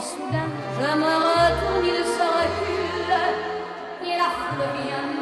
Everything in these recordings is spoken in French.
Quand soudain je me retourne, il se recule, et la foule vient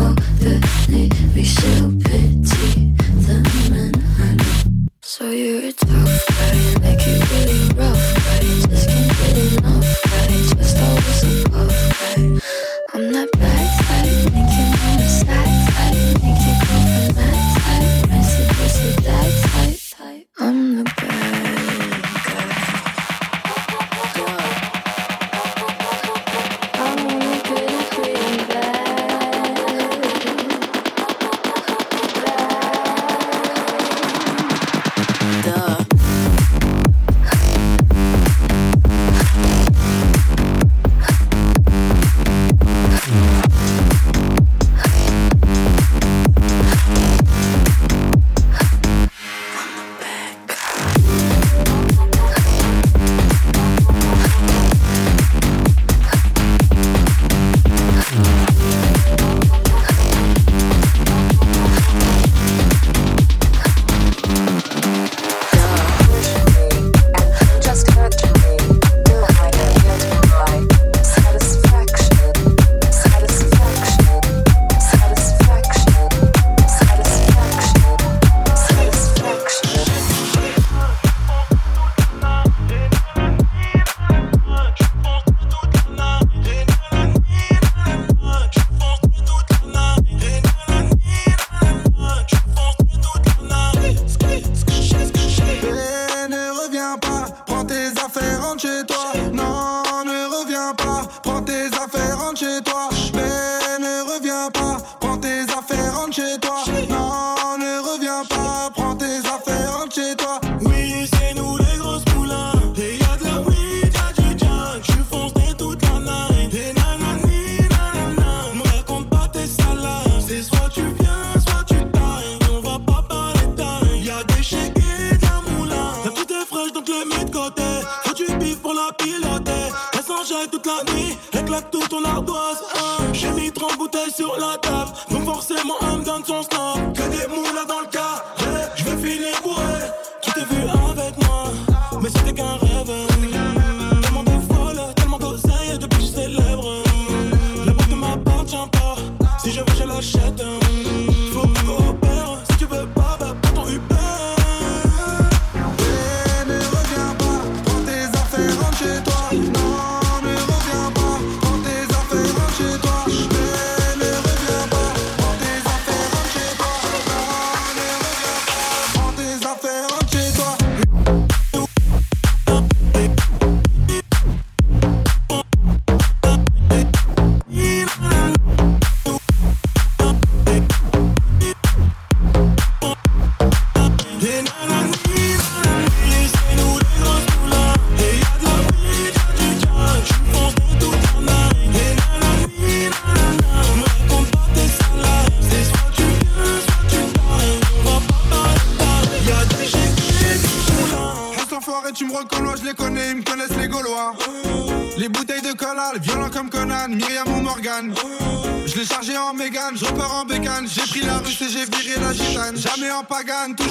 mots the nuit, oui. pagando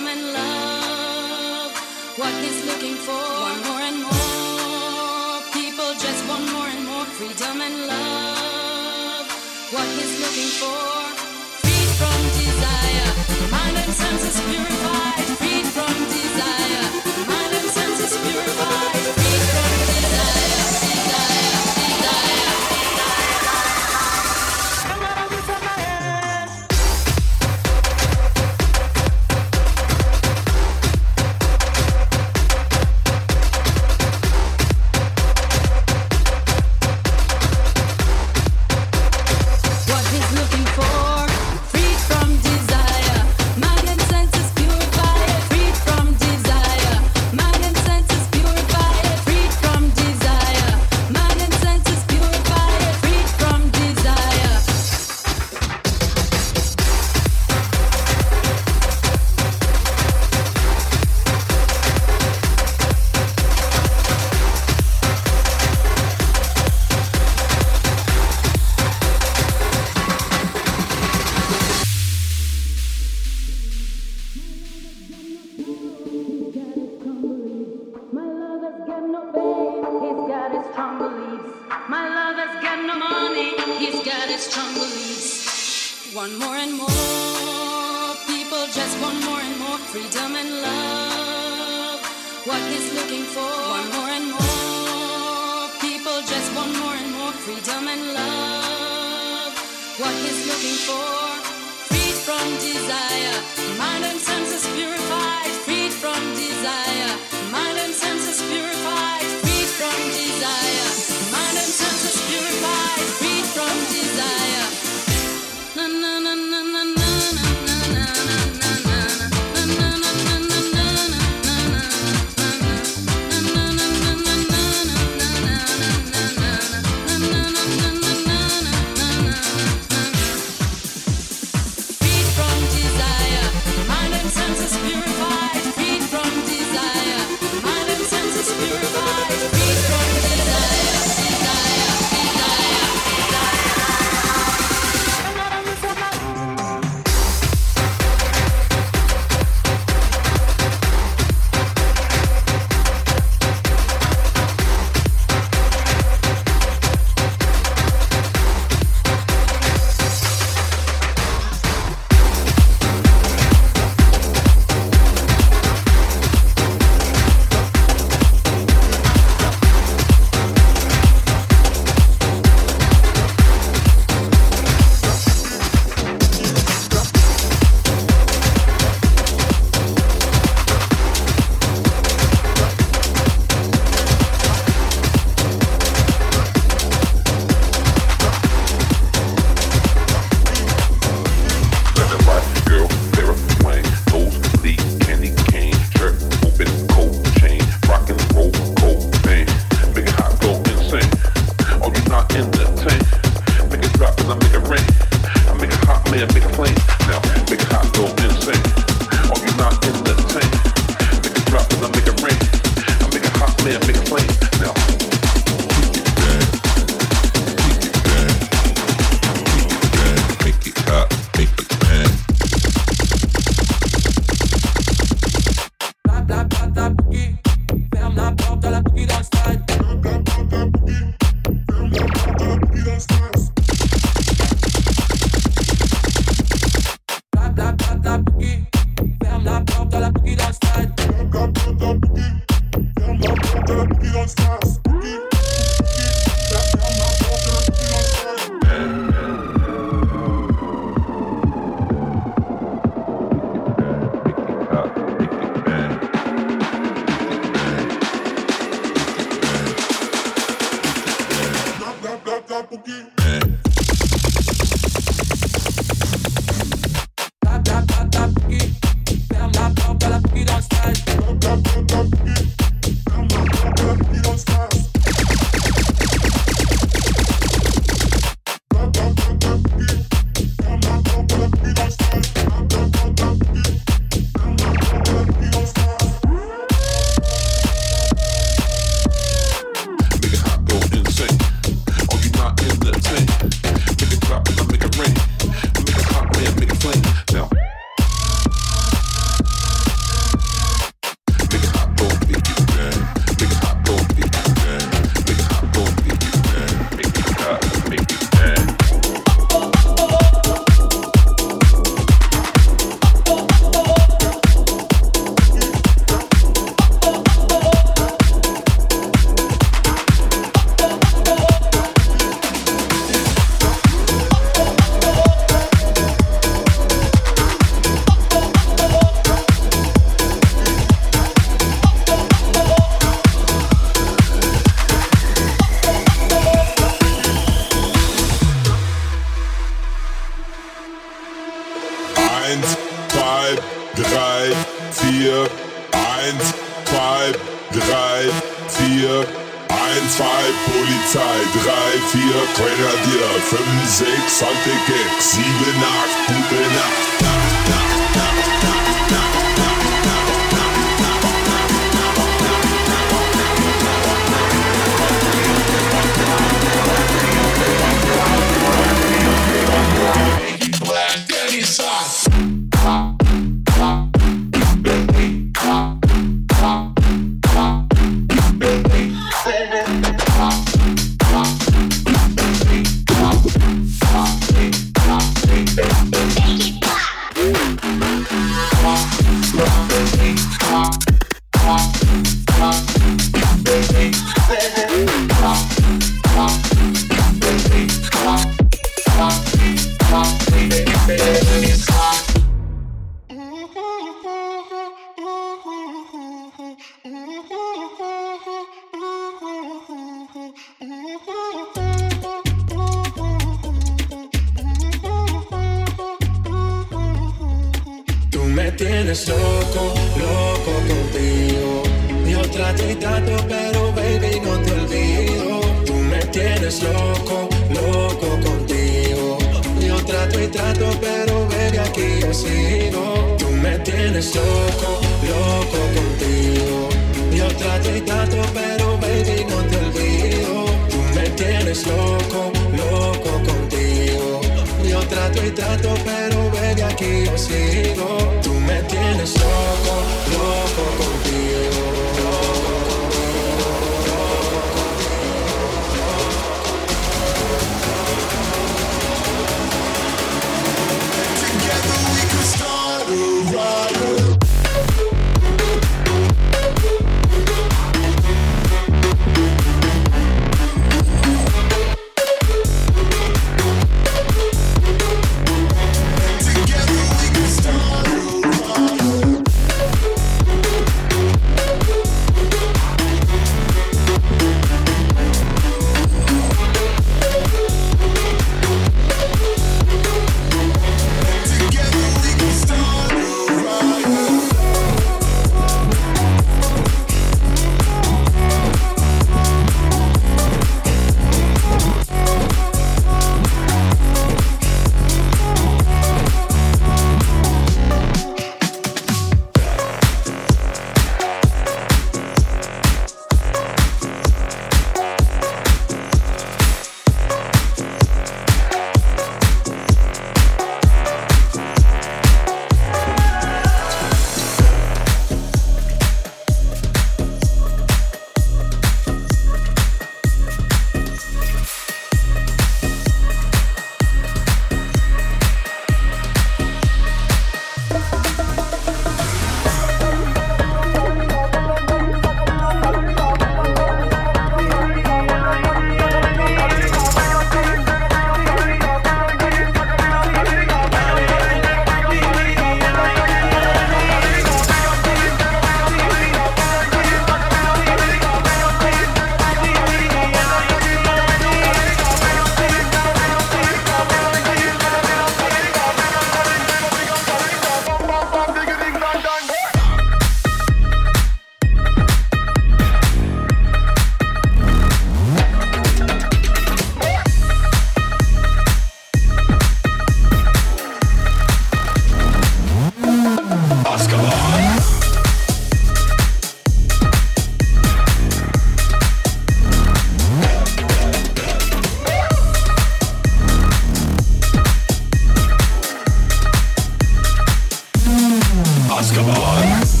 Basketball.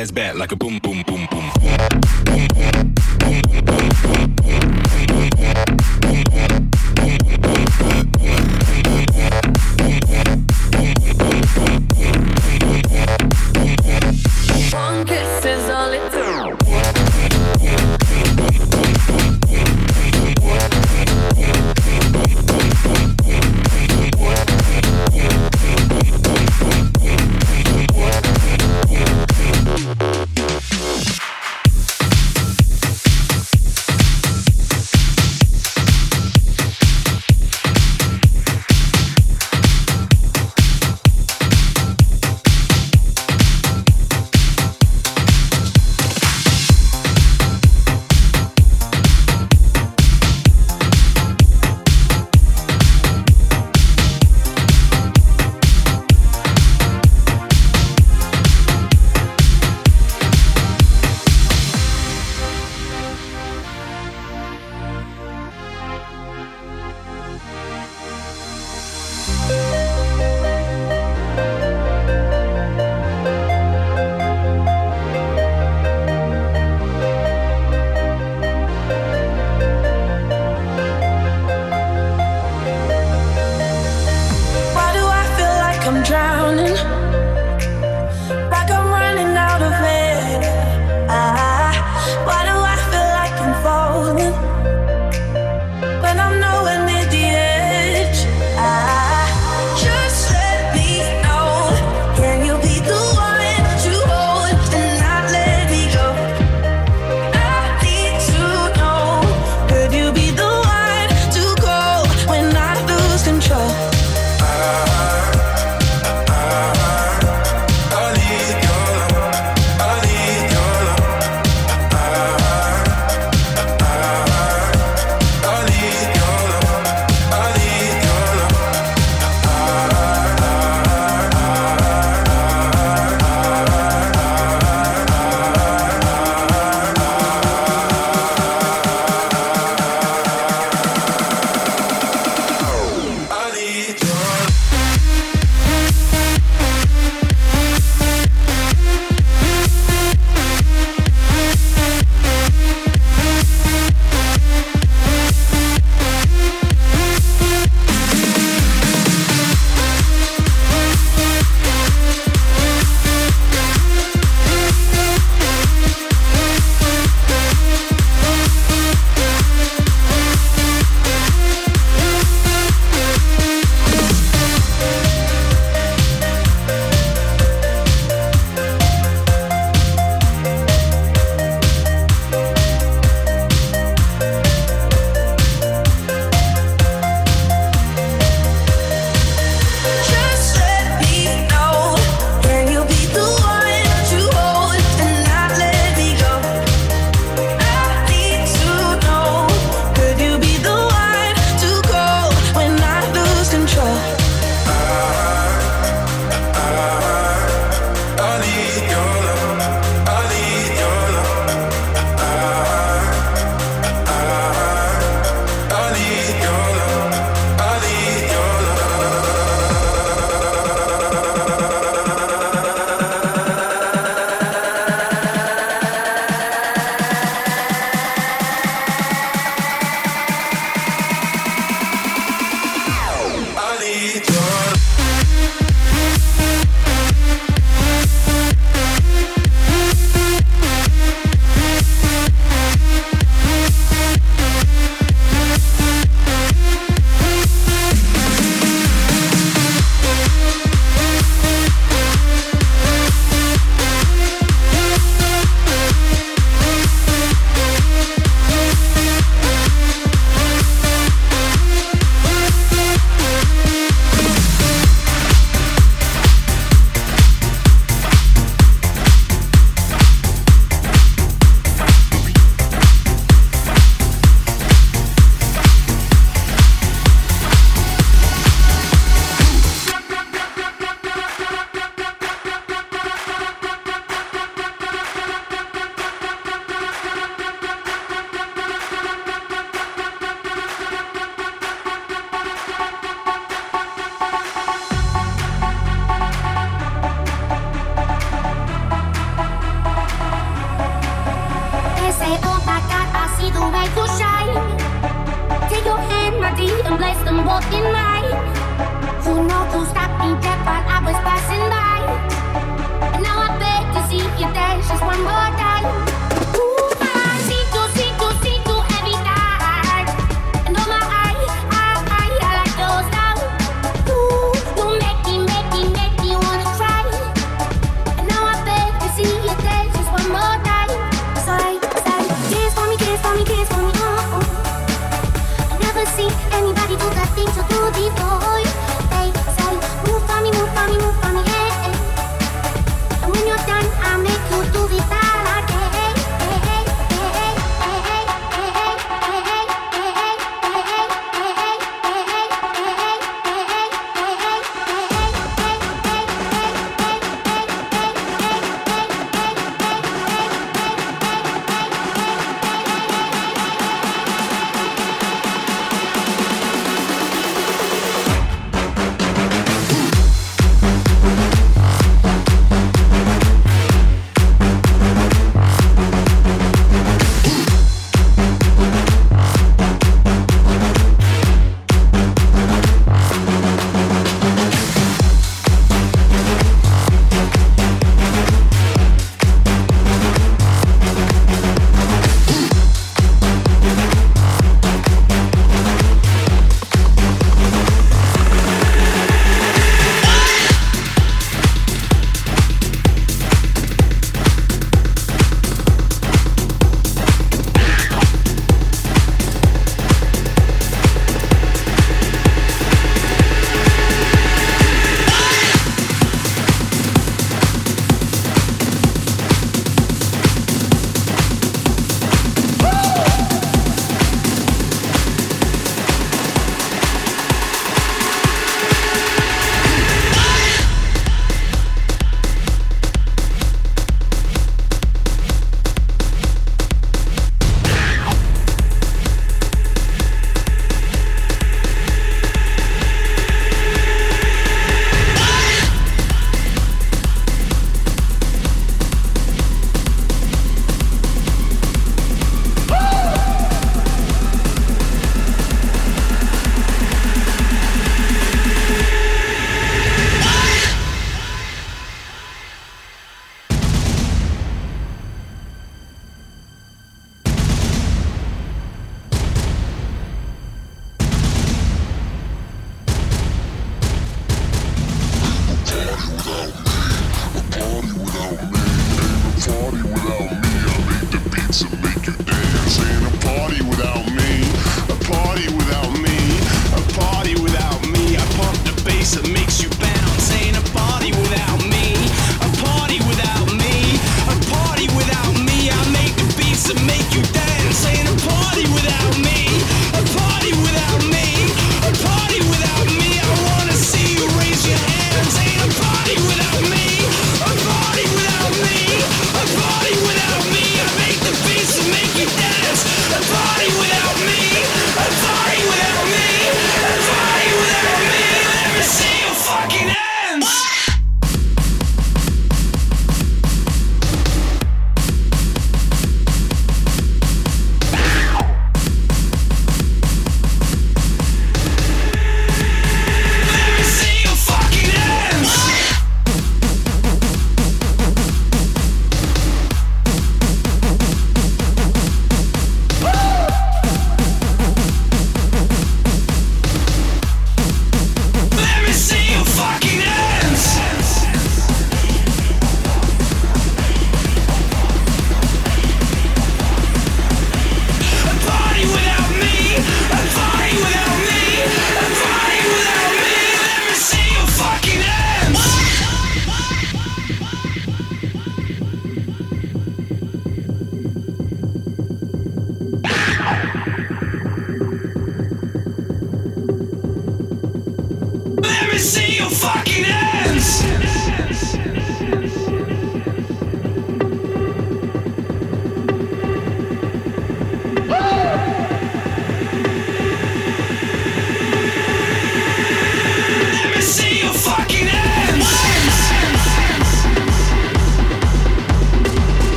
As bad like a boom boom.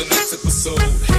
the next episode.